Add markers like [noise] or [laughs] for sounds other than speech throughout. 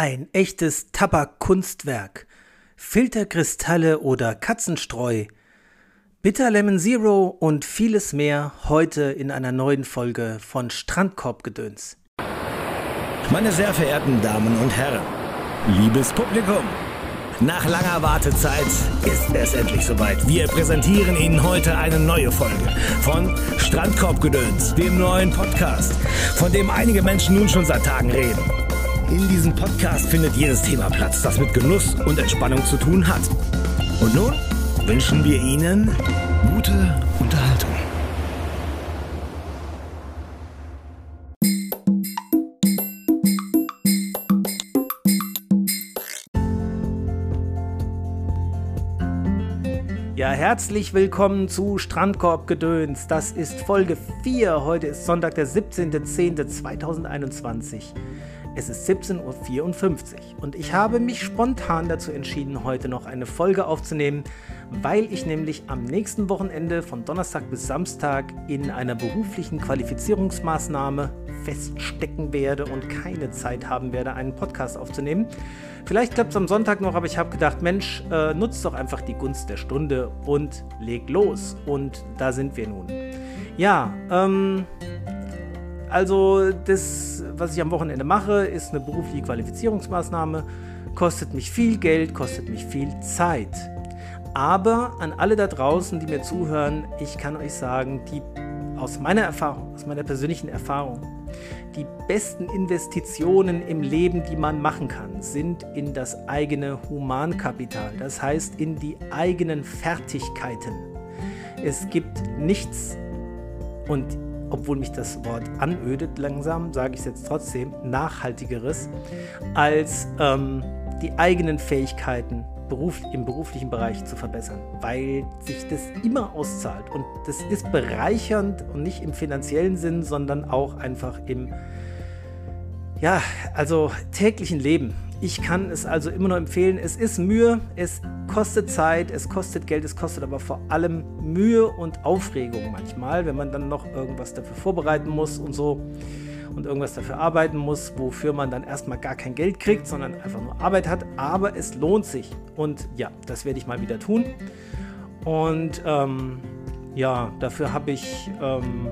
Ein echtes Tabakkunstwerk. Filterkristalle oder Katzenstreu. Bitter Lemon Zero und vieles mehr heute in einer neuen Folge von Strandkorbgedöns. Meine sehr verehrten Damen und Herren, liebes Publikum, nach langer Wartezeit ist es endlich soweit. Wir präsentieren Ihnen heute eine neue Folge von Strandkorbgedöns, dem neuen Podcast, von dem einige Menschen nun schon seit Tagen reden. In diesem Podcast findet jedes Thema Platz, das mit Genuss und Entspannung zu tun hat. Und nun wünschen wir Ihnen gute Unterhaltung. Ja, herzlich willkommen zu Strandkorbgedöns. Das ist Folge 4. Heute ist Sonntag, der 17.10.2021. Es ist 17.54 Uhr und ich habe mich spontan dazu entschieden, heute noch eine Folge aufzunehmen, weil ich nämlich am nächsten Wochenende von Donnerstag bis Samstag in einer beruflichen Qualifizierungsmaßnahme feststecken werde und keine Zeit haben werde, einen Podcast aufzunehmen. Vielleicht klappt es am Sonntag noch, aber ich habe gedacht, Mensch, äh, nutzt doch einfach die Gunst der Stunde und leg los. Und da sind wir nun. Ja, ähm, also das, was ich am Wochenende mache, ist eine berufliche Qualifizierungsmaßnahme, kostet mich viel Geld, kostet mich viel Zeit. Aber an alle da draußen, die mir zuhören, ich kann euch sagen, die aus meiner Erfahrung, aus meiner persönlichen Erfahrung, die besten Investitionen im Leben, die man machen kann, sind in das eigene Humankapital, das heißt in die eigenen Fertigkeiten. Es gibt nichts und obwohl mich das Wort anödet langsam, sage ich es jetzt trotzdem, nachhaltigeres, als ähm, die eigenen Fähigkeiten Beruf, im beruflichen Bereich zu verbessern, weil sich das immer auszahlt. Und das ist bereichernd und nicht im finanziellen Sinn, sondern auch einfach im, ja, also täglichen Leben. Ich kann es also immer nur empfehlen. Es ist Mühe, es kostet Zeit, es kostet Geld, es kostet aber vor allem Mühe und Aufregung manchmal, wenn man dann noch irgendwas dafür vorbereiten muss und so und irgendwas dafür arbeiten muss, wofür man dann erstmal gar kein Geld kriegt, sondern einfach nur Arbeit hat. Aber es lohnt sich. Und ja, das werde ich mal wieder tun. Und ähm, ja, dafür habe ich, ähm,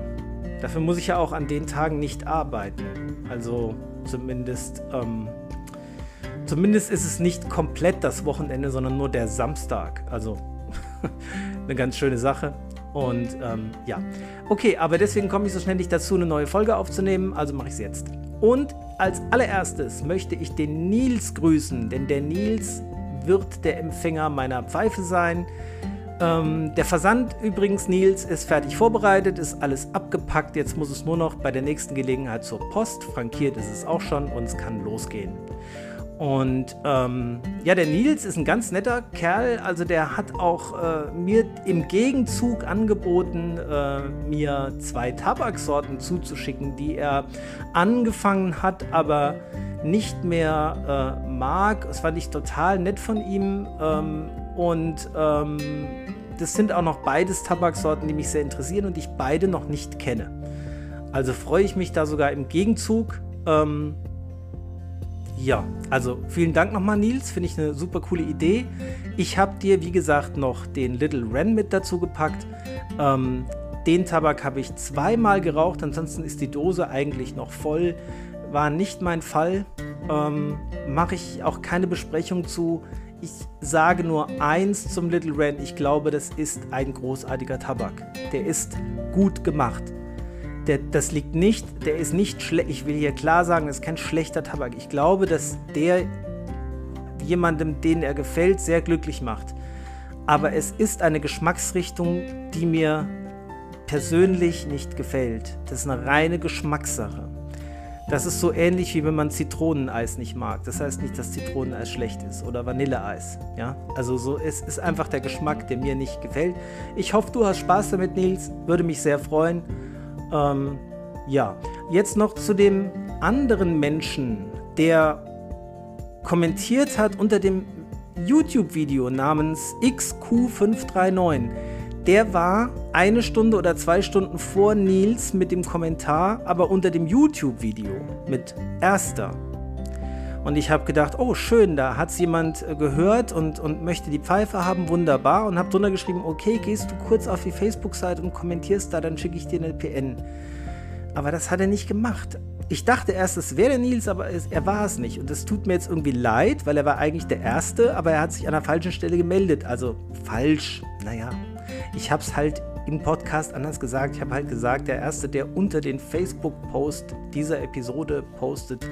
dafür muss ich ja auch an den Tagen nicht arbeiten. Also zumindest. Ähm, Zumindest ist es nicht komplett das Wochenende, sondern nur der Samstag. Also [laughs] eine ganz schöne Sache. Und ähm, ja, okay, aber deswegen komme ich so schnell nicht dazu, eine neue Folge aufzunehmen. Also mache ich es jetzt. Und als allererstes möchte ich den Nils grüßen, denn der Nils wird der Empfänger meiner Pfeife sein. Ähm, der Versand übrigens, Nils, ist fertig vorbereitet, ist alles abgepackt. Jetzt muss es nur noch bei der nächsten Gelegenheit zur Post. Frankiert ist es auch schon und es kann losgehen. Und ähm, ja, der Nils ist ein ganz netter Kerl. Also der hat auch äh, mir im Gegenzug angeboten, äh, mir zwei Tabaksorten zuzuschicken, die er angefangen hat, aber nicht mehr äh, mag. Das fand ich total nett von ihm. Ähm, und ähm, das sind auch noch beides Tabaksorten, die mich sehr interessieren und ich beide noch nicht kenne. Also freue ich mich da sogar im Gegenzug. Ähm, ja, also vielen Dank nochmal, Nils. Finde ich eine super coole Idee. Ich habe dir, wie gesagt, noch den Little Ren mit dazu gepackt. Ähm, den Tabak habe ich zweimal geraucht, ansonsten ist die Dose eigentlich noch voll. War nicht mein Fall. Ähm, Mache ich auch keine Besprechung zu. Ich sage nur eins zum Little Ren. Ich glaube, das ist ein großartiger Tabak. Der ist gut gemacht der, das liegt nicht, der ist nicht schlecht. Ich will hier klar sagen, das ist kein schlechter Tabak. Ich glaube, dass der jemandem, den er gefällt, sehr glücklich macht. Aber es ist eine Geschmacksrichtung, die mir persönlich nicht gefällt. Das ist eine reine Geschmackssache. Das ist so ähnlich wie wenn man Zitroneneis nicht mag. Das heißt nicht, dass Zitroneneis schlecht ist oder Vanilleeis. Ja, also so es ist einfach der Geschmack, der mir nicht gefällt. Ich hoffe, du hast Spaß damit, Nils. Würde mich sehr freuen. Ähm, ja, jetzt noch zu dem anderen Menschen, der kommentiert hat unter dem YouTube-Video namens XQ539. Der war eine Stunde oder zwei Stunden vor Nils mit dem Kommentar, aber unter dem YouTube-Video mit erster. Und ich habe gedacht, oh schön, da hat es jemand äh, gehört und, und möchte die Pfeife haben, wunderbar. Und habe drunter geschrieben, okay, gehst du kurz auf die Facebook-Seite und kommentierst da, dann schicke ich dir eine PN. Aber das hat er nicht gemacht. Ich dachte erst, es wäre Nils, aber es, er war es nicht. Und es tut mir jetzt irgendwie leid, weil er war eigentlich der Erste, aber er hat sich an der falschen Stelle gemeldet. Also falsch, naja. Ich habe es halt im Podcast anders gesagt. Ich habe halt gesagt, der Erste, der unter den Facebook-Post dieser Episode postet,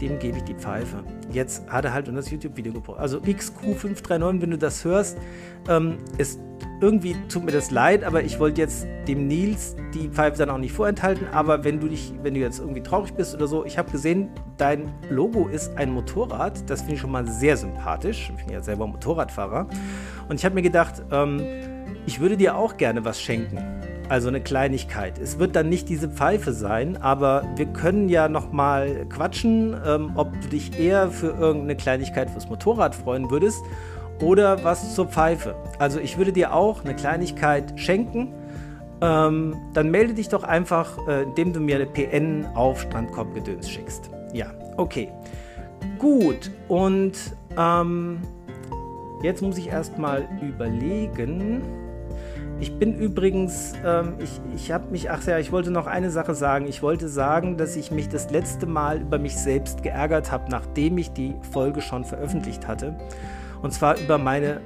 dem gebe ich die Pfeife. Jetzt hat er halt in das YouTube-Video gepostet. Also XQ539, wenn du das hörst, ähm, ist irgendwie tut mir das leid, aber ich wollte jetzt dem Nils die Pfeife dann auch nicht vorenthalten. Aber wenn du dich, wenn du jetzt irgendwie traurig bist oder so, ich habe gesehen, dein Logo ist ein Motorrad. Das finde ich schon mal sehr sympathisch. Ich bin ja selber Motorradfahrer. Und ich habe mir gedacht, ähm, ich würde dir auch gerne was schenken. Also eine Kleinigkeit. Es wird dann nicht diese Pfeife sein, aber wir können ja noch mal quatschen, ähm, ob du dich eher für irgendeine Kleinigkeit fürs Motorrad freuen würdest oder was zur Pfeife. Also ich würde dir auch eine Kleinigkeit schenken. Ähm, dann melde dich doch einfach, äh, indem du mir eine PN auf Strandkorbgedöns schickst. Ja, okay. Gut, und ähm, jetzt muss ich erstmal überlegen. Ich bin übrigens, ähm, ich, ich habe mich, ach ja, ich wollte noch eine Sache sagen. Ich wollte sagen, dass ich mich das letzte Mal über mich selbst geärgert habe, nachdem ich die Folge schon veröffentlicht hatte. Und zwar über meine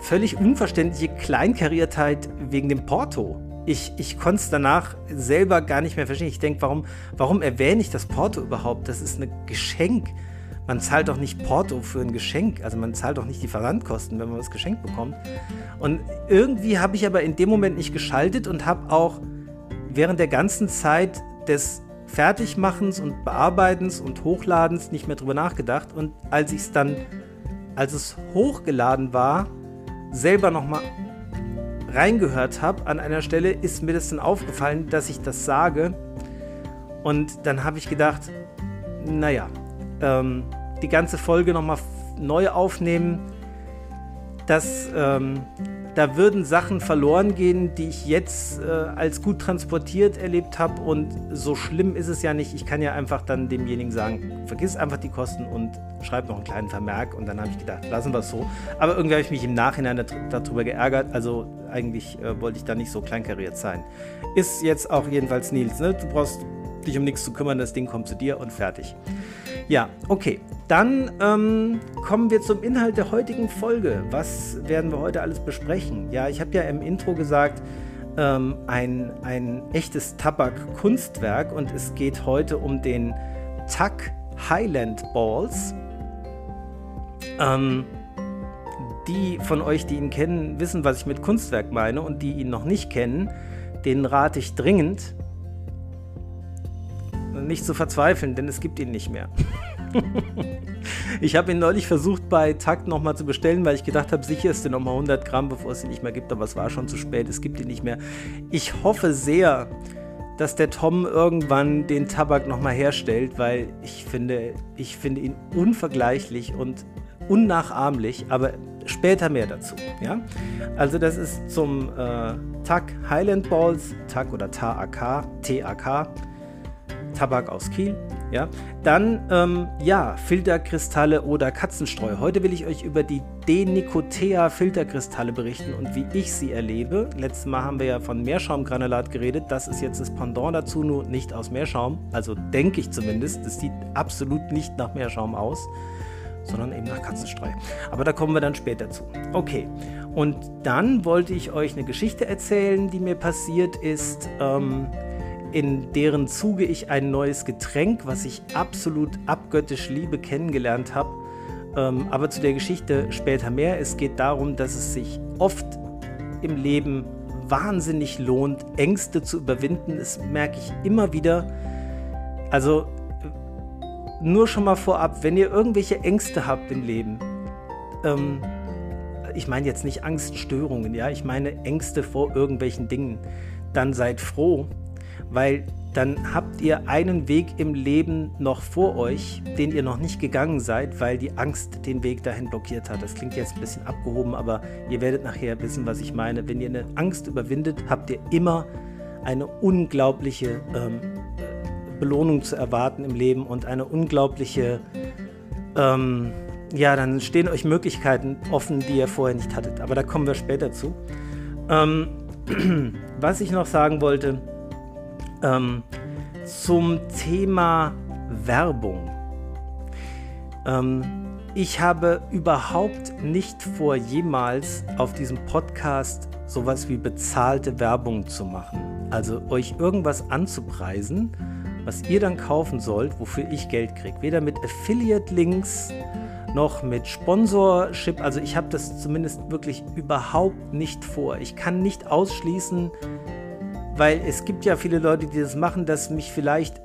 völlig unverständliche Kleinkariertheit wegen dem Porto. Ich, ich konnte es danach selber gar nicht mehr verstehen. Ich denke, warum, warum erwähne ich das Porto überhaupt? Das ist ein Geschenk. Man zahlt doch nicht Porto für ein Geschenk. Also man zahlt doch nicht die Versandkosten, wenn man was geschenkt bekommt. Und irgendwie habe ich aber in dem Moment nicht geschaltet und habe auch während der ganzen Zeit des Fertigmachens und Bearbeitens und Hochladens nicht mehr drüber nachgedacht. Und als ich es dann, als es hochgeladen war, selber nochmal reingehört habe an einer Stelle, ist mir das dann aufgefallen, dass ich das sage. Und dann habe ich gedacht, naja, ähm, die ganze Folge nochmal neu aufnehmen. Das, ähm, da würden Sachen verloren gehen, die ich jetzt äh, als gut transportiert erlebt habe. Und so schlimm ist es ja nicht. Ich kann ja einfach dann demjenigen sagen, vergiss einfach die Kosten und schreib noch einen kleinen Vermerk. Und dann habe ich gedacht, lassen wir es so. Aber irgendwie habe ich mich im Nachhinein darüber geärgert. Also eigentlich äh, wollte ich da nicht so kleinkariert sein. Ist jetzt auch jedenfalls Nils. Ne? Du brauchst dich um nichts zu kümmern, das Ding kommt zu dir und fertig. Ja, okay. Dann ähm, kommen wir zum Inhalt der heutigen Folge. Was werden wir heute alles besprechen? Ja, ich habe ja im Intro gesagt, ähm, ein, ein echtes Tabak-Kunstwerk und es geht heute um den Tuck Highland Balls. Ähm, die von euch, die ihn kennen, wissen, was ich mit Kunstwerk meine und die ihn noch nicht kennen, den rate ich dringend, nicht zu verzweifeln, denn es gibt ihn nicht mehr. [laughs] ich habe ihn neulich versucht bei Takt nochmal zu bestellen, weil ich gedacht habe, sicher ist er nochmal 100 Gramm, bevor es ihn nicht mehr gibt, aber es war schon zu spät, es gibt ihn nicht mehr. Ich hoffe sehr, dass der Tom irgendwann den Tabak nochmal herstellt, weil ich finde, ich finde ihn unvergleichlich und unnachahmlich, aber später mehr dazu. Ja? Also das ist zum äh, TAC Highland Balls, TAC oder TAK, TAK Tabak aus Kiel. Ja, dann ähm, ja, Filterkristalle oder Katzenstreu. Heute will ich euch über die Denicotea Filterkristalle berichten und wie ich sie erlebe. Letztes Mal haben wir ja von Meerschaumgranulat geredet. Das ist jetzt das Pendant dazu, nur nicht aus Meerschaum. Also denke ich zumindest. Das sieht absolut nicht nach Meerschaum aus, sondern eben nach Katzenstreu. Aber da kommen wir dann später zu. Okay. Und dann wollte ich euch eine Geschichte erzählen, die mir passiert ist. Ähm, in deren Zuge ich ein neues Getränk, was ich absolut abgöttisch liebe, kennengelernt habe. Ähm, aber zu der Geschichte später mehr. Es geht darum, dass es sich oft im Leben wahnsinnig lohnt, Ängste zu überwinden. Das merke ich immer wieder. Also nur schon mal vorab, wenn ihr irgendwelche Ängste habt im Leben, ähm, ich meine jetzt nicht Angststörungen, ja, ich meine Ängste vor irgendwelchen Dingen, dann seid froh, weil dann habt ihr einen Weg im Leben noch vor euch, den ihr noch nicht gegangen seid, weil die Angst den Weg dahin blockiert hat. Das klingt jetzt ein bisschen abgehoben, aber ihr werdet nachher wissen, was ich meine. Wenn ihr eine Angst überwindet, habt ihr immer eine unglaubliche ähm, Belohnung zu erwarten im Leben und eine unglaubliche, ähm, ja, dann stehen euch Möglichkeiten offen, die ihr vorher nicht hattet. Aber da kommen wir später zu. Ähm, [clears throat] was ich noch sagen wollte, ähm, zum Thema Werbung. Ähm, ich habe überhaupt nicht vor, jemals auf diesem Podcast sowas wie bezahlte Werbung zu machen. Also euch irgendwas anzupreisen, was ihr dann kaufen sollt, wofür ich Geld kriege. Weder mit Affiliate-Links noch mit Sponsorship. Also ich habe das zumindest wirklich überhaupt nicht vor. Ich kann nicht ausschließen, weil es gibt ja viele Leute, die das machen, dass mich vielleicht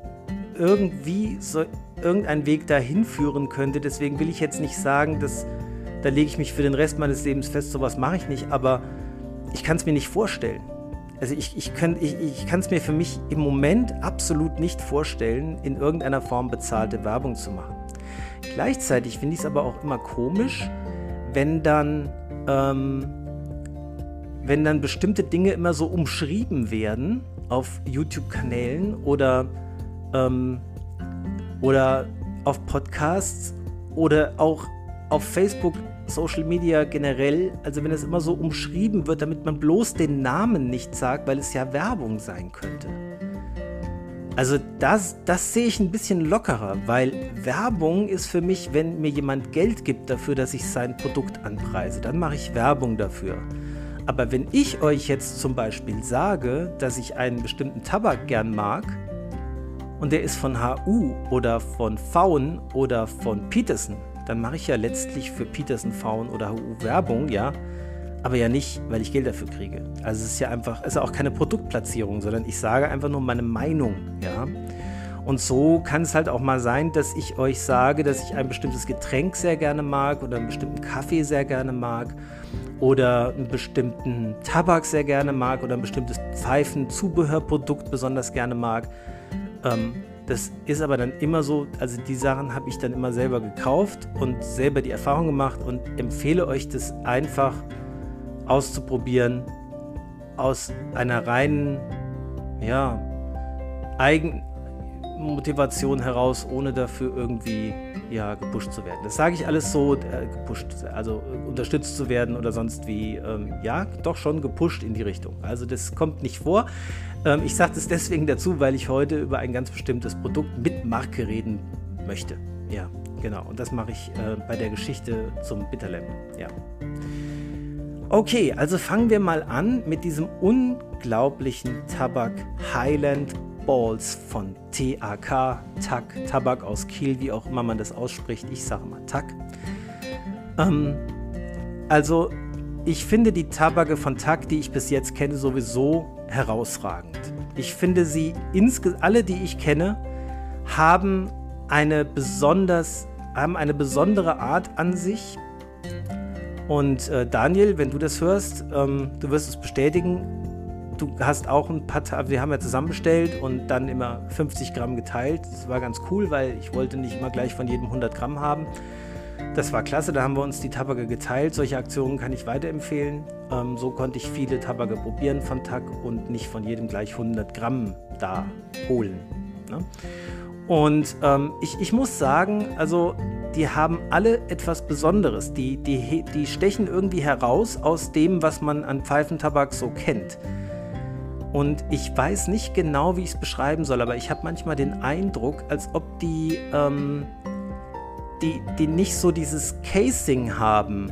irgendwie so irgendein Weg dahin führen könnte. Deswegen will ich jetzt nicht sagen, dass da lege ich mich für den Rest meines Lebens fest, sowas mache ich nicht, aber ich kann es mir nicht vorstellen. Also ich, ich, ich, ich kann es mir für mich im Moment absolut nicht vorstellen, in irgendeiner Form bezahlte Werbung zu machen. Gleichzeitig finde ich es aber auch immer komisch, wenn dann, ähm, wenn dann bestimmte Dinge immer so umschrieben werden auf YouTube-Kanälen oder ähm, oder auf Podcasts oder auch auf Facebook, Social Media generell, also wenn es immer so umschrieben wird, damit man bloß den Namen nicht sagt, weil es ja Werbung sein könnte. Also das, das sehe ich ein bisschen lockerer, weil Werbung ist für mich, wenn mir jemand Geld gibt dafür, dass ich sein Produkt anpreise, dann mache ich Werbung dafür. Aber wenn ich euch jetzt zum Beispiel sage, dass ich einen bestimmten Tabak gern mag, und der ist von HU oder von Faun oder von Peterson, dann mache ich ja letztlich für Peterson, Faun oder HU Werbung, ja, aber ja nicht, weil ich Geld dafür kriege. Also es ist ja einfach, es ist auch keine Produktplatzierung, sondern ich sage einfach nur meine Meinung, ja. Und so kann es halt auch mal sein, dass ich euch sage, dass ich ein bestimmtes Getränk sehr gerne mag oder einen bestimmten Kaffee sehr gerne mag oder einen bestimmten Tabak sehr gerne mag oder ein bestimmtes Pfeifenzubehörprodukt besonders gerne mag. Ähm, das ist aber dann immer so, also die Sachen habe ich dann immer selber gekauft und selber die Erfahrung gemacht und empfehle euch das einfach auszuprobieren aus einer reinen, ja, Eigenmotivation heraus, ohne dafür irgendwie ja, gepusht zu werden. Das sage ich alles so, äh, gepusht, also äh, unterstützt zu werden oder sonst wie, ähm, ja, doch schon gepusht in die Richtung. Also das kommt nicht vor. Ähm, ich sage das deswegen dazu, weil ich heute über ein ganz bestimmtes Produkt mit Marke reden möchte. Ja, genau. Und das mache ich äh, bei der Geschichte zum Bitterlamp. Ja. Okay, also fangen wir mal an mit diesem unglaublichen Tabak Highland Balls von TAK, TAK, Tabak aus Kiel, wie auch immer man das ausspricht. Ich sage mal TAK. Ähm, also, ich finde die Tabake von TAK, die ich bis jetzt kenne, sowieso herausragend. Ich finde sie, alle, die ich kenne, haben eine, besonders, haben eine besondere Art an sich. Und äh, Daniel, wenn du das hörst, ähm, du wirst es bestätigen, du hast auch ein paar, Tage, wir haben ja zusammen bestellt und dann immer 50 Gramm geteilt. Das war ganz cool, weil ich wollte nicht immer gleich von jedem 100 Gramm haben. Das war klasse, da haben wir uns die Tabake geteilt. Solche Aktionen kann ich weiterempfehlen. Ähm, so konnte ich viele Tabake probieren von Tag und nicht von jedem gleich 100 Gramm da holen. Ne? Und ähm, ich, ich muss sagen, also die haben alle etwas Besonderes. Die, die, die stechen irgendwie heraus aus dem, was man an Pfeifentabak so kennt. Und ich weiß nicht genau, wie ich es beschreiben soll, aber ich habe manchmal den Eindruck, als ob die, ähm, die, die nicht so dieses Casing haben,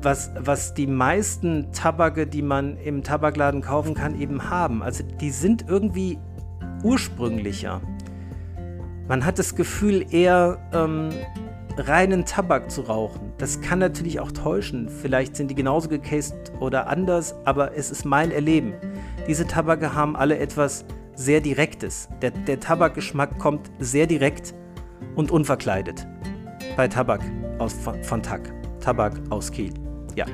was, was die meisten Tabake, die man im Tabakladen kaufen kann, eben haben. Also die sind irgendwie ursprünglicher. Man hat das Gefühl, eher ähm, reinen Tabak zu rauchen. Das kann natürlich auch täuschen. Vielleicht sind die genauso gecased oder anders, aber es ist mein Erleben. Diese Tabake haben alle etwas sehr Direktes. Der, der Tabakgeschmack kommt sehr direkt und unverkleidet bei Tabak aus, von, von Tag. Tabak aus Kiel. Ja.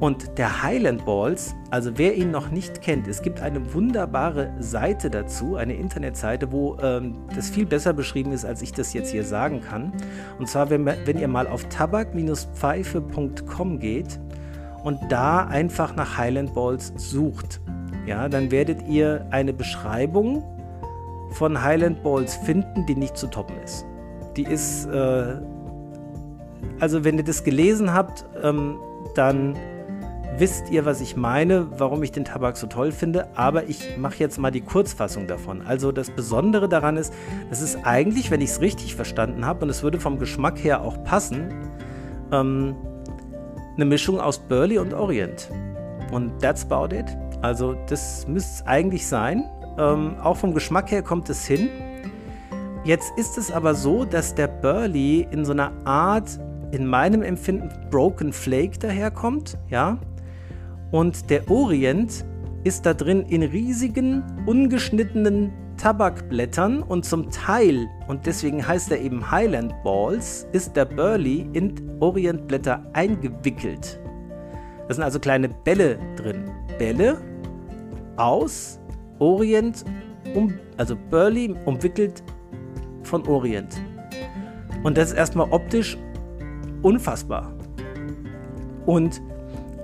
Und der Highland Balls, also wer ihn noch nicht kennt, es gibt eine wunderbare Seite dazu, eine Internetseite, wo ähm, das viel besser beschrieben ist, als ich das jetzt hier sagen kann. Und zwar, wenn, wenn ihr mal auf tabak-pfeife.com geht und da einfach nach Highland Balls sucht, ja, dann werdet ihr eine Beschreibung von Highland Balls finden, die nicht zu toppen ist. Die ist, äh, also wenn ihr das gelesen habt, ähm, dann wisst ihr, was ich meine, warum ich den Tabak so toll finde, aber ich mache jetzt mal die Kurzfassung davon. Also das Besondere daran ist, das ist eigentlich, wenn ich es richtig verstanden habe, und es würde vom Geschmack her auch passen, ähm, eine Mischung aus Burley und Orient. Und that's about it. Also das müsste es eigentlich sein. Ähm, auch vom Geschmack her kommt es hin. Jetzt ist es aber so, dass der Burley in so einer Art, in meinem Empfinden, Broken Flake daherkommt, ja. Und der Orient ist da drin in riesigen, ungeschnittenen Tabakblättern und zum Teil, und deswegen heißt er eben Highland Balls, ist der Burley in Orientblätter eingewickelt. Da sind also kleine Bälle drin. Bälle aus Orient, um, also Burley umwickelt von Orient. Und das ist erstmal optisch unfassbar. Und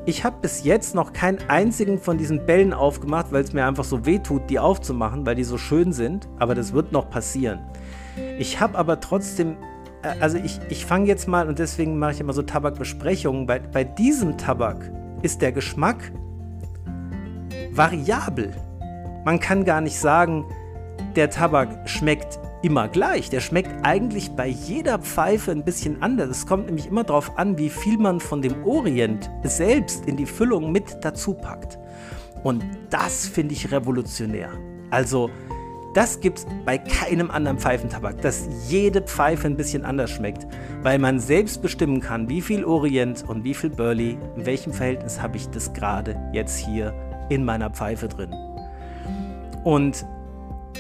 ich habe bis jetzt noch keinen einzigen von diesen Bällen aufgemacht, weil es mir einfach so weh tut, die aufzumachen, weil die so schön sind. Aber das wird noch passieren. Ich habe aber trotzdem, äh, also ich, ich fange jetzt mal und deswegen mache ich immer so Tabakbesprechungen. Bei, bei diesem Tabak ist der Geschmack variabel. Man kann gar nicht sagen, der Tabak schmeckt immer gleich. Der schmeckt eigentlich bei jeder Pfeife ein bisschen anders. Es kommt nämlich immer darauf an, wie viel man von dem Orient selbst in die Füllung mit dazu packt. Und das finde ich revolutionär. Also, das gibt es bei keinem anderen Pfeifentabak, dass jede Pfeife ein bisschen anders schmeckt, weil man selbst bestimmen kann, wie viel Orient und wie viel Burley, in welchem Verhältnis habe ich das gerade jetzt hier in meiner Pfeife drin. Und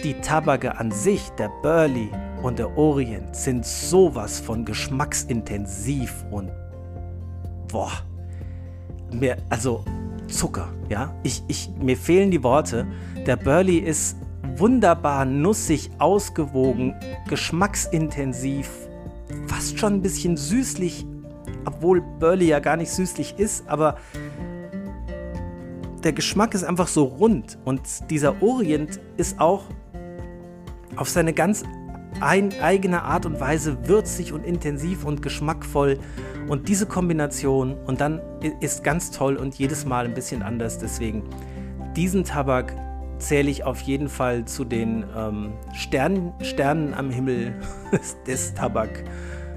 die Tabake an sich, der Burley und der Orient, sind sowas von geschmacksintensiv und boah, mir, also Zucker, ja. Ich, ich, mir fehlen die Worte. Der Burley ist wunderbar nussig, ausgewogen, geschmacksintensiv, fast schon ein bisschen süßlich, obwohl Burley ja gar nicht süßlich ist, aber der Geschmack ist einfach so rund und dieser Orient ist auch auf seine ganz eigene Art und Weise würzig und intensiv und geschmackvoll. Und diese Kombination und dann ist ganz toll und jedes Mal ein bisschen anders. Deswegen diesen Tabak zähle ich auf jeden Fall zu den ähm, Sternen, Sternen am Himmel [laughs] des Tabak,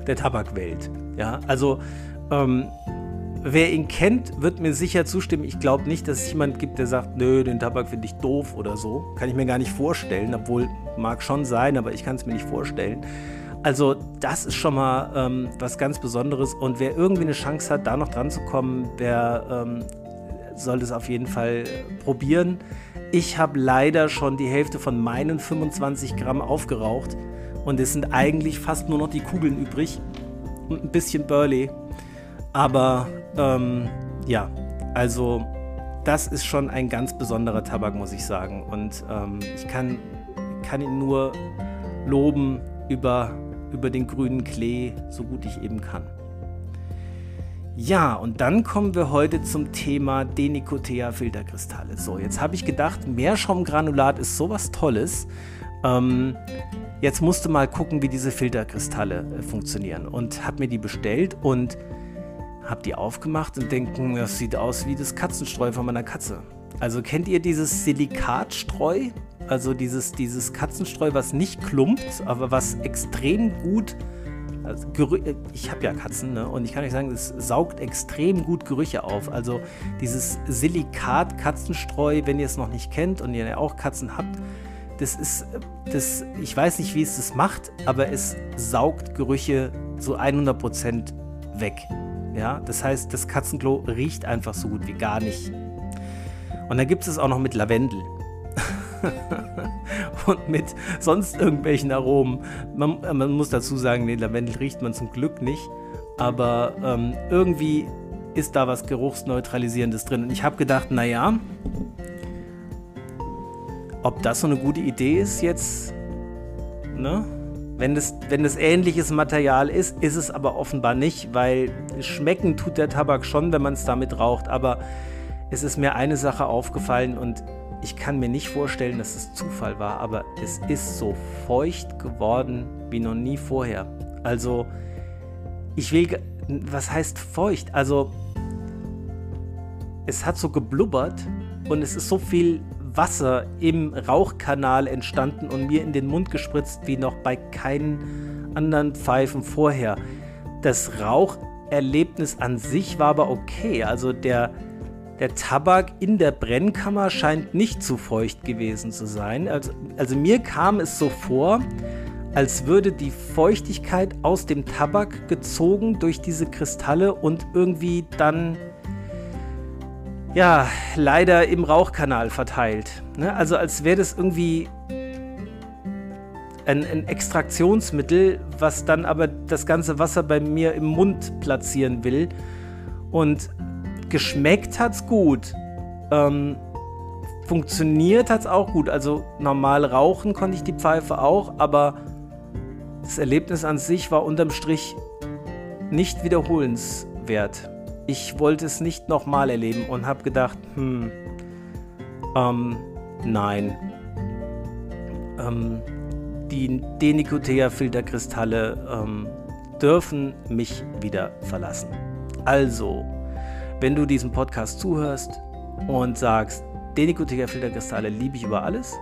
der Tabakwelt. Ja, also ähm, Wer ihn kennt, wird mir sicher zustimmen. Ich glaube nicht, dass es jemand gibt, der sagt, nö, den Tabak finde ich doof oder so. Kann ich mir gar nicht vorstellen, obwohl mag schon sein, aber ich kann es mir nicht vorstellen. Also das ist schon mal ähm, was ganz Besonderes und wer irgendwie eine Chance hat, da noch dran zu kommen, der ähm, soll es auf jeden Fall probieren. Ich habe leider schon die Hälfte von meinen 25 Gramm aufgeraucht und es sind eigentlich fast nur noch die Kugeln übrig und ein bisschen Burley. Aber ähm, ja, also das ist schon ein ganz besonderer Tabak, muss ich sagen. Und ähm, ich kann, kann ihn nur loben über, über den grünen Klee, so gut ich eben kann. Ja, und dann kommen wir heute zum Thema Denicotea Filterkristalle. So, jetzt habe ich gedacht, Meerschaumgranulat ist sowas Tolles. Ähm, jetzt musste mal gucken, wie diese Filterkristalle äh, funktionieren und habe mir die bestellt und hab die aufgemacht und denken, das sieht aus wie das Katzenstreu von meiner Katze. Also kennt ihr dieses Silikatstreu? Also dieses, dieses Katzenstreu, was nicht klumpt, aber was extrem gut. Also ich habe ja Katzen ne? und ich kann euch sagen, es saugt extrem gut Gerüche auf. Also dieses Silikat-Katzenstreu, wenn ihr es noch nicht kennt und ihr auch Katzen habt, das ist, das, ich weiß nicht, wie es das macht, aber es saugt Gerüche zu 100% weg. Ja, das heißt, das Katzenklo riecht einfach so gut wie gar nicht. Und dann gibt es auch noch mit Lavendel. [laughs] und mit sonst irgendwelchen Aromen. Man, man, muss dazu sagen, den Lavendel riecht man zum Glück nicht. Aber ähm, irgendwie ist da was Geruchsneutralisierendes drin. Und ich habe gedacht, naja, ob das so eine gute Idee ist jetzt, ne? Wenn es, wenn es ähnliches Material ist, ist es aber offenbar nicht, weil schmecken tut der Tabak schon, wenn man es damit raucht. Aber es ist mir eine Sache aufgefallen und ich kann mir nicht vorstellen, dass es Zufall war, aber es ist so feucht geworden wie noch nie vorher. Also, ich will, was heißt feucht? Also, es hat so geblubbert und es ist so viel Wasser im Rauchkanal entstanden und mir in den Mund gespritzt wie noch bei keinen anderen Pfeifen vorher. Das Raucherlebnis an sich war aber okay. Also der, der Tabak in der Brennkammer scheint nicht zu feucht gewesen zu sein. Also, also mir kam es so vor, als würde die Feuchtigkeit aus dem Tabak gezogen durch diese Kristalle und irgendwie dann ja, leider im Rauchkanal verteilt. Ne? Also als wäre das irgendwie ein, ein, Extraktionsmittel, was dann aber das ganze Wasser bei mir im Mund platzieren will. Und geschmeckt hat's gut. Ähm, funktioniert hat's auch gut. Also normal rauchen konnte ich die Pfeife auch, aber das Erlebnis an sich war unterm Strich nicht wiederholenswert ich wollte es nicht nochmal erleben und habe gedacht, hm, ähm, nein. Ähm, die Denikotea-Filterkristalle ähm, dürfen mich wieder verlassen. Also, wenn du diesem Podcast zuhörst und sagst, Denikotea-Filterkristalle liebe ich über alles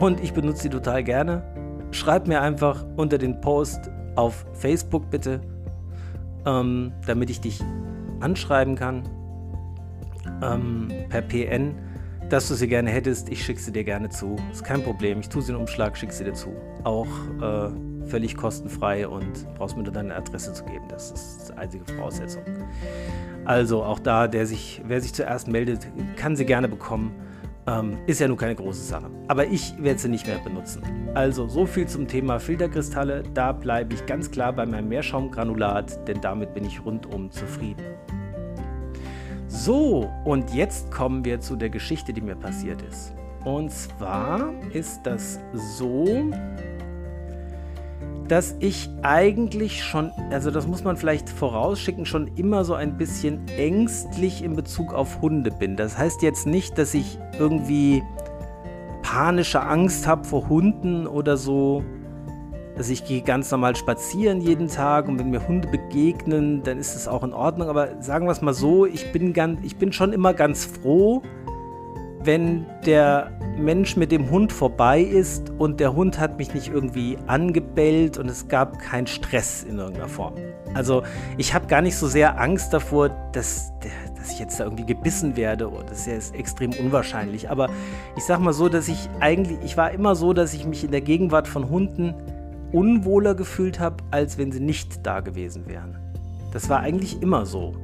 und ich benutze sie total gerne, schreib mir einfach unter den Post auf Facebook bitte, ähm, damit ich dich anschreiben kann ähm, per PN, dass du sie gerne hättest. Ich schicke sie dir gerne zu. Ist kein Problem. Ich tue sie in Umschlag, schicke sie dir zu. Auch äh, völlig kostenfrei und brauchst mir nur deine Adresse zu geben. Das ist die einzige Voraussetzung. Also auch da, der sich, wer sich zuerst meldet, kann sie gerne bekommen. Ähm, ist ja nun keine große Sache. Aber ich werde sie nicht mehr benutzen. Also so viel zum Thema Filterkristalle. Da bleibe ich ganz klar bei meinem Meerschaumgranulat, denn damit bin ich rundum zufrieden. So, und jetzt kommen wir zu der Geschichte, die mir passiert ist. Und zwar ist das so, dass ich eigentlich schon, also das muss man vielleicht vorausschicken, schon immer so ein bisschen ängstlich in Bezug auf Hunde bin. Das heißt jetzt nicht, dass ich irgendwie panische Angst habe vor Hunden oder so. Also ich gehe ganz normal spazieren jeden Tag und wenn mir Hunde begegnen, dann ist es auch in Ordnung. Aber sagen wir es mal so, ich bin, ganz, ich bin schon immer ganz froh, wenn der Mensch mit dem Hund vorbei ist und der Hund hat mich nicht irgendwie angebellt und es gab keinen Stress in irgendeiner Form. Also ich habe gar nicht so sehr Angst davor, dass, dass ich jetzt da irgendwie gebissen werde. Oh, das ist ja extrem unwahrscheinlich. Aber ich sag mal so, dass ich eigentlich, ich war immer so, dass ich mich in der Gegenwart von Hunden unwohler gefühlt habe, als wenn sie nicht da gewesen wären. Das war eigentlich immer so.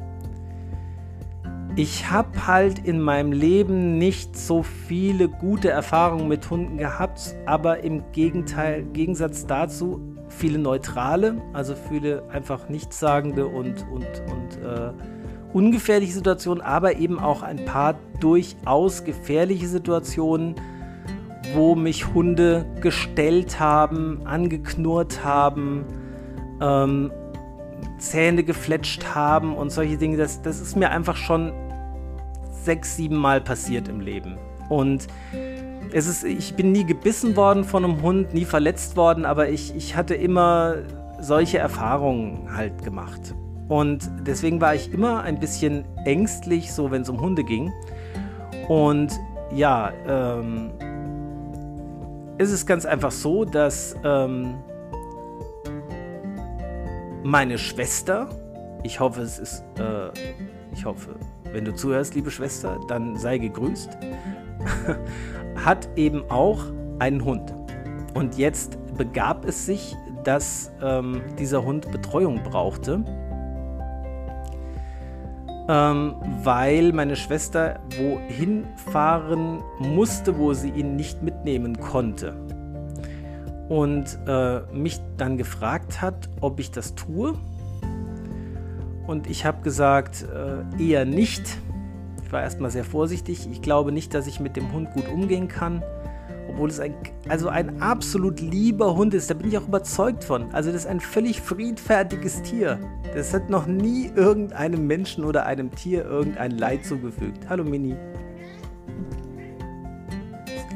Ich habe halt in meinem Leben nicht so viele gute Erfahrungen mit Hunden gehabt, aber im Gegenteil, Gegensatz dazu viele neutrale, also viele einfach nichtssagende und, und, und äh, ungefährliche Situationen, aber eben auch ein paar durchaus gefährliche Situationen, wo mich Hunde gestellt haben, angeknurrt haben, ähm, Zähne gefletscht haben und solche Dinge. Das, das ist mir einfach schon sechs, sieben Mal passiert im Leben. Und es ist, ich bin nie gebissen worden von einem Hund, nie verletzt worden, aber ich, ich hatte immer solche Erfahrungen halt gemacht. Und deswegen war ich immer ein bisschen ängstlich, so wenn es um Hunde ging. Und ja, ähm, es ist ganz einfach so, dass ähm, meine Schwester, ich hoffe, es ist, äh, ich hoffe, wenn du zuhörst, liebe Schwester, dann sei gegrüßt, [laughs] hat eben auch einen Hund. Und jetzt begab es sich, dass ähm, dieser Hund Betreuung brauchte ähm, weil meine Schwester wohin fahren musste, wo sie ihn nicht mitnehmen konnte. Und äh, mich dann gefragt hat, ob ich das tue. Und ich habe gesagt, äh, eher nicht. Ich war erstmal sehr vorsichtig. Ich glaube nicht, dass ich mit dem Hund gut umgehen kann obwohl es ein, also ein absolut lieber Hund ist. Da bin ich auch überzeugt von. Also das ist ein völlig friedfertiges Tier. Das hat noch nie irgendeinem Menschen oder einem Tier irgendein Leid zugefügt. Hallo Mini.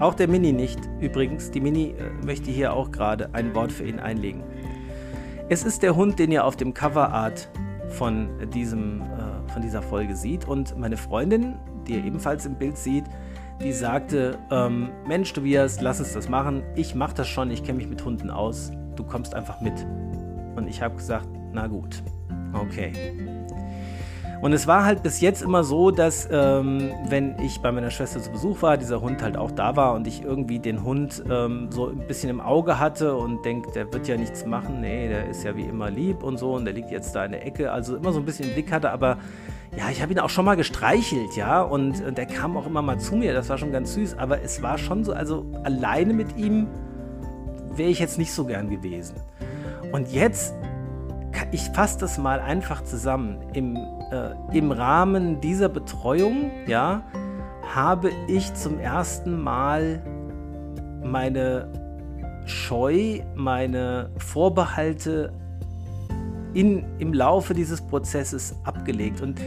Auch der Mini nicht. Übrigens, die Mini äh, möchte hier auch gerade ein Wort für ihn einlegen. Es ist der Hund, den ihr auf dem Coverart von, diesem, äh, von dieser Folge sieht. Und meine Freundin, die ihr ebenfalls im Bild sieht, die sagte, ähm, Mensch Tobias, lass uns das machen. Ich mache das schon, ich kenne mich mit Hunden aus. Du kommst einfach mit. Und ich habe gesagt, na gut, okay. Und es war halt bis jetzt immer so, dass ähm, wenn ich bei meiner Schwester zu Besuch war, dieser Hund halt auch da war und ich irgendwie den Hund ähm, so ein bisschen im Auge hatte und denke, der wird ja nichts machen, nee, der ist ja wie immer lieb und so und der liegt jetzt da in der Ecke, also immer so ein bisschen im Blick hatte, aber ja, ich habe ihn auch schon mal gestreichelt, ja, und, und der kam auch immer mal zu mir, das war schon ganz süß, aber es war schon so, also alleine mit ihm wäre ich jetzt nicht so gern gewesen. Und jetzt, ich fasse das mal einfach zusammen, im äh, im Rahmen dieser Betreuung, ja, habe ich zum ersten Mal meine Scheu, meine Vorbehalte in, im Laufe dieses Prozesses abgelegt. Und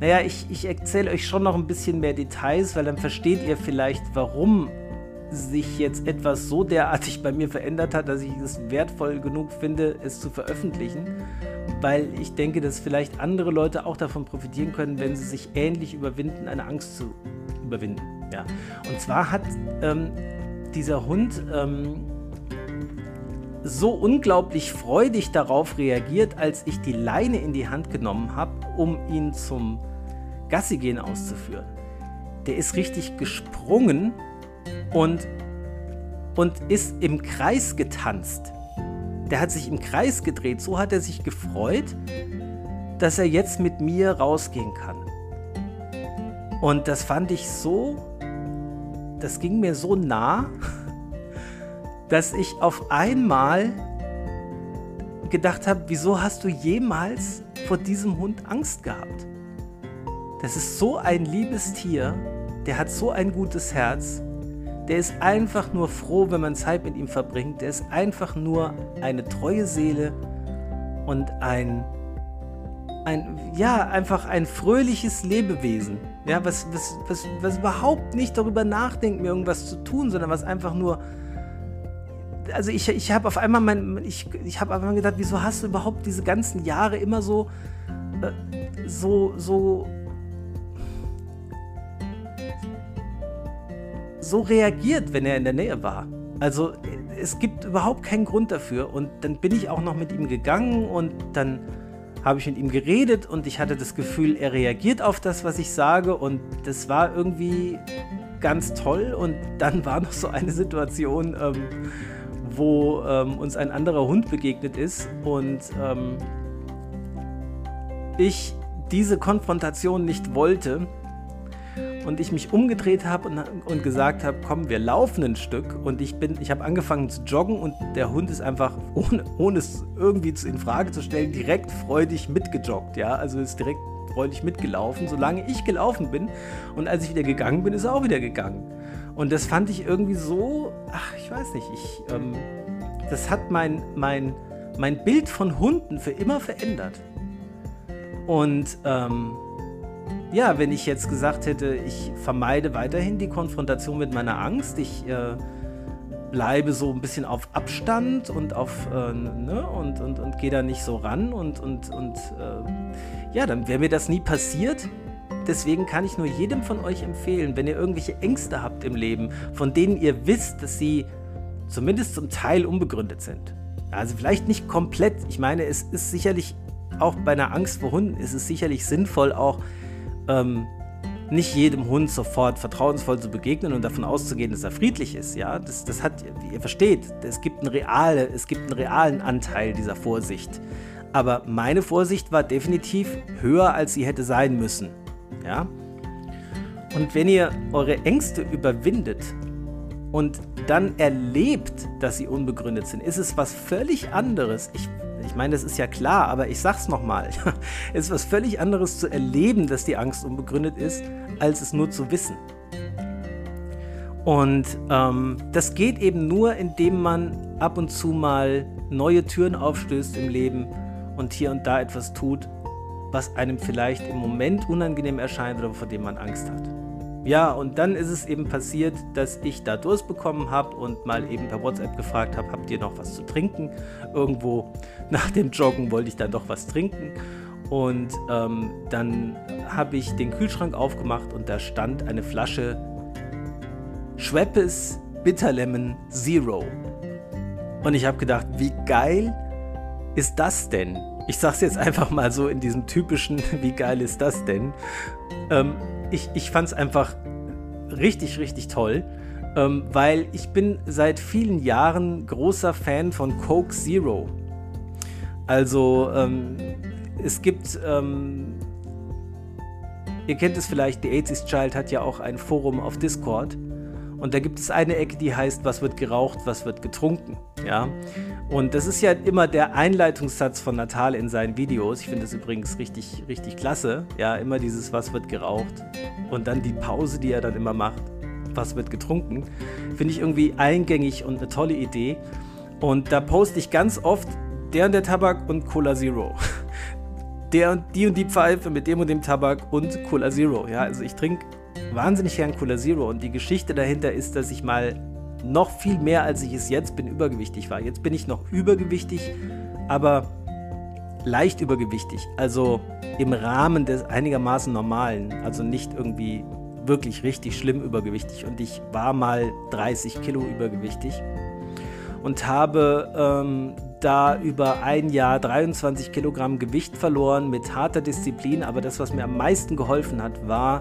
naja, ich, ich erzähle euch schon noch ein bisschen mehr Details, weil dann versteht ihr vielleicht, warum sich jetzt etwas so derartig bei mir verändert hat, dass ich es wertvoll genug finde, es zu veröffentlichen weil ich denke, dass vielleicht andere Leute auch davon profitieren können, wenn sie sich ähnlich überwinden, eine Angst zu überwinden. Ja. Und zwar hat ähm, dieser Hund ähm, so unglaublich freudig darauf reagiert, als ich die Leine in die Hand genommen habe, um ihn zum Gassigehen auszuführen. Der ist richtig gesprungen und, und ist im Kreis getanzt der hat sich im Kreis gedreht. So hat er sich gefreut, dass er jetzt mit mir rausgehen kann. Und das fand ich so, das ging mir so nah, [laughs] dass ich auf einmal gedacht habe, wieso hast du jemals vor diesem Hund Angst gehabt? Das ist so ein liebes Tier, der hat so ein gutes Herz der ist einfach nur froh, wenn man Zeit mit ihm verbringt. Der ist einfach nur eine treue Seele und ein, ein ja, einfach ein fröhliches Lebewesen. Ja, was, was, was, was überhaupt nicht darüber nachdenkt, mir irgendwas zu tun, sondern was einfach nur. Also ich, ich habe auf einmal mein, ich, ich habe einmal gedacht, wieso hast du überhaupt diese ganzen Jahre immer so, äh, so, so so reagiert, wenn er in der Nähe war. Also es gibt überhaupt keinen Grund dafür. Und dann bin ich auch noch mit ihm gegangen und dann habe ich mit ihm geredet und ich hatte das Gefühl, er reagiert auf das, was ich sage und das war irgendwie ganz toll. Und dann [laughs] war noch so eine Situation, ähm, wo ähm, uns ein anderer Hund begegnet ist und ähm, ich diese Konfrontation nicht wollte und ich mich umgedreht habe und, und gesagt habe, komm, wir laufen ein Stück und ich bin, ich habe angefangen zu joggen und der Hund ist einfach, ohne, ohne es irgendwie in Frage zu stellen, direkt freudig mitgejoggt, ja, also ist direkt freudig mitgelaufen, solange ich gelaufen bin und als ich wieder gegangen bin, ist er auch wieder gegangen. Und das fand ich irgendwie so, ach, ich weiß nicht, ich, ähm, das hat mein, mein, mein Bild von Hunden für immer verändert. Und ähm, ja, wenn ich jetzt gesagt hätte, ich vermeide weiterhin die Konfrontation mit meiner Angst, ich äh, bleibe so ein bisschen auf Abstand und auf äh, ne, und, und, und gehe da nicht so ran und, und, und äh, ja, dann wäre mir das nie passiert. Deswegen kann ich nur jedem von euch empfehlen, wenn ihr irgendwelche Ängste habt im Leben, von denen ihr wisst, dass sie zumindest zum Teil unbegründet sind. Also vielleicht nicht komplett. Ich meine, es ist sicherlich auch bei einer Angst vor Hunden ist es sicherlich sinnvoll, auch ähm, nicht jedem Hund sofort vertrauensvoll zu begegnen und davon auszugehen, dass er friedlich ist. Ja, das, das hat, ihr versteht, es gibt, einen reale, es gibt einen realen Anteil dieser Vorsicht. Aber meine Vorsicht war definitiv höher, als sie hätte sein müssen. Ja. Und wenn ihr eure Ängste überwindet und dann erlebt, dass sie unbegründet sind, ist es was völlig anderes. Ich ich meine, das ist ja klar, aber ich sag's nochmal. [laughs] es ist was völlig anderes zu erleben, dass die Angst unbegründet ist, als es nur zu wissen. Und ähm, das geht eben nur, indem man ab und zu mal neue Türen aufstößt im Leben und hier und da etwas tut, was einem vielleicht im Moment unangenehm erscheint oder vor dem man Angst hat. Ja, und dann ist es eben passiert, dass ich da Durst bekommen habe und mal eben per WhatsApp gefragt habe, habt ihr noch was zu trinken? Irgendwo [laughs] nach dem Joggen wollte ich dann doch was trinken. Und ähm, dann habe ich den Kühlschrank aufgemacht und da stand eine Flasche Schweppes Bitter Lemon Zero. Und ich habe gedacht, wie geil ist das denn? Ich sag's jetzt [laughs] einfach mal so in diesem typischen, wie geil ist das denn? Ähm, ich, ich fand es einfach richtig, richtig toll, ähm, weil ich bin seit vielen Jahren großer Fan von Coke Zero. Also ähm, es gibt, ähm, ihr kennt es vielleicht, The 80s Child hat ja auch ein Forum auf Discord. Und da gibt es eine Ecke, die heißt, was wird geraucht, was wird getrunken. Ja? Und das ist ja immer der Einleitungssatz von Natal in seinen Videos. Ich finde das übrigens richtig, richtig klasse. Ja, immer dieses, was wird geraucht. Und dann die Pause, die er dann immer macht, was wird getrunken. Finde ich irgendwie eingängig und eine tolle Idee. Und da poste ich ganz oft der und der Tabak und Cola Zero. [laughs] Der und die und die Pfeife mit dem und dem Tabak und Cola Zero. Ja, also ich trinke wahnsinnig gern Cola Zero und die Geschichte dahinter ist, dass ich mal noch viel mehr als ich es jetzt bin übergewichtig war. Jetzt bin ich noch übergewichtig, aber leicht übergewichtig, also im Rahmen des einigermaßen normalen, also nicht irgendwie wirklich richtig schlimm übergewichtig. Und ich war mal 30 Kilo übergewichtig und habe ähm, da über ein Jahr 23 Kilogramm Gewicht verloren mit harter Disziplin, aber das, was mir am meisten geholfen hat, war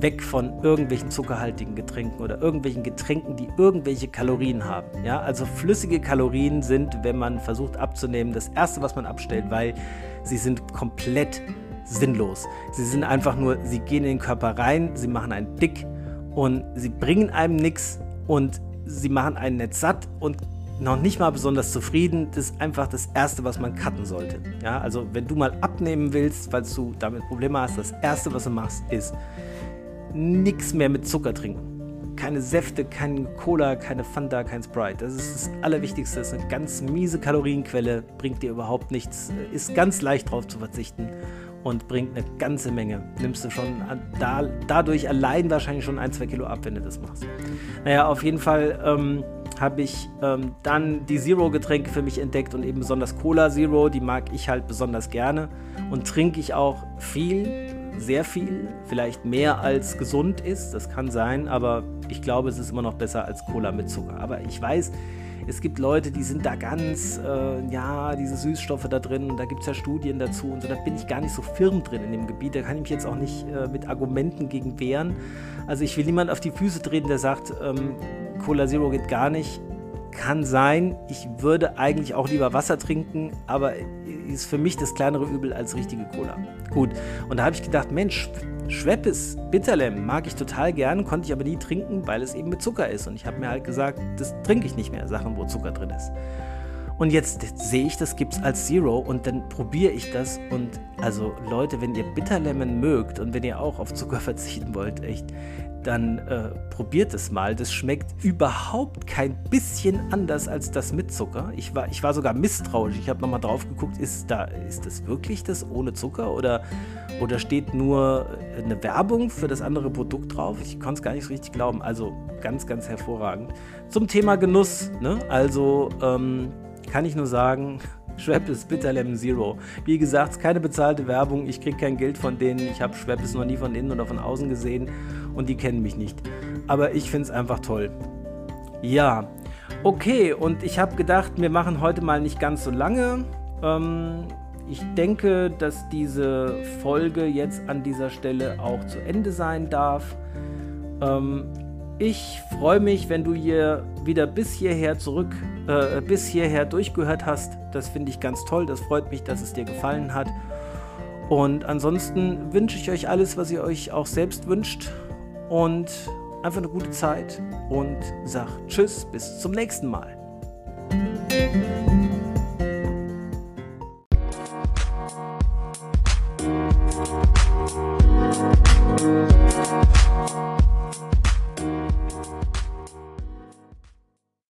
weg von irgendwelchen zuckerhaltigen Getränken oder irgendwelchen Getränken, die irgendwelche Kalorien haben. Ja, also flüssige Kalorien sind, wenn man versucht abzunehmen, das erste, was man abstellt, weil sie sind komplett sinnlos. Sie sind einfach nur, sie gehen in den Körper rein, sie machen einen dick und sie bringen einem nichts und sie machen einen nicht satt und noch nicht mal besonders zufrieden. Das ist einfach das Erste, was man cutten sollte. Ja, also wenn du mal abnehmen willst, falls du damit Probleme hast, das Erste, was du machst, ist nichts mehr mit Zucker trinken. Keine Säfte, kein Cola, keine Fanta, kein Sprite. Das ist das Allerwichtigste. Das ist eine ganz miese Kalorienquelle, bringt dir überhaupt nichts. Ist ganz leicht drauf zu verzichten und bringt eine ganze Menge. Nimmst du schon da, dadurch allein wahrscheinlich schon ein, zwei Kilo ab, wenn du das machst. Naja, auf jeden Fall ähm, habe ich ähm, dann die Zero-Getränke für mich entdeckt und eben besonders Cola Zero, die mag ich halt besonders gerne und trinke ich auch viel sehr viel, vielleicht mehr als gesund ist, das kann sein, aber ich glaube, es ist immer noch besser als Cola mit Zucker. Aber ich weiß, es gibt Leute, die sind da ganz, äh, ja, diese Süßstoffe da drin da gibt es ja Studien dazu und so, da bin ich gar nicht so firm drin in dem Gebiet, da kann ich mich jetzt auch nicht äh, mit Argumenten gegen wehren. Also ich will niemand auf die Füße treten, der sagt, ähm, Cola Zero geht gar nicht. Kann sein, ich würde eigentlich auch lieber Wasser trinken, aber ist für mich das kleinere Übel als richtige Cola. Gut, und da habe ich gedacht, Mensch, Schweppes Bitterlem mag ich total gern, konnte ich aber nie trinken, weil es eben mit Zucker ist. Und ich habe mir halt gesagt, das trinke ich nicht mehr, Sachen, wo Zucker drin ist. Und jetzt sehe ich, das gibt es als Zero und dann probiere ich das. Und also Leute, wenn ihr Bitterlemon mögt und wenn ihr auch auf Zucker [laughs] verzichten wollt, echt, dann äh, probiert es mal. Das schmeckt überhaupt kein bisschen anders als das mit Zucker. Ich war, ich war sogar misstrauisch. Ich habe nochmal drauf geguckt, ist, da, ist das wirklich das ohne Zucker oder, oder steht nur eine Werbung für das andere Produkt drauf? Ich konnte es gar nicht so richtig glauben. Also ganz, ganz hervorragend. Zum Thema Genuss. Ne? Also ähm, kann ich nur sagen, [laughs] Schweppes Bitter Lemon Zero. Wie gesagt, keine bezahlte Werbung. Ich kriege kein Geld von denen. Ich habe Schweppes noch nie von innen oder von außen gesehen und die kennen mich nicht. Aber ich finde es einfach toll. Ja, okay. Und ich habe gedacht, wir machen heute mal nicht ganz so lange. Ähm, ich denke, dass diese Folge jetzt an dieser Stelle auch zu Ende sein darf. Ähm, ich freue mich, wenn du hier wieder bis hierher zurück, äh, bis hierher durchgehört hast. Das finde ich ganz toll. Das freut mich, dass es dir gefallen hat. Und ansonsten wünsche ich euch alles, was ihr euch auch selbst wünscht. Und einfach eine gute Zeit. Und sag Tschüss, bis zum nächsten Mal.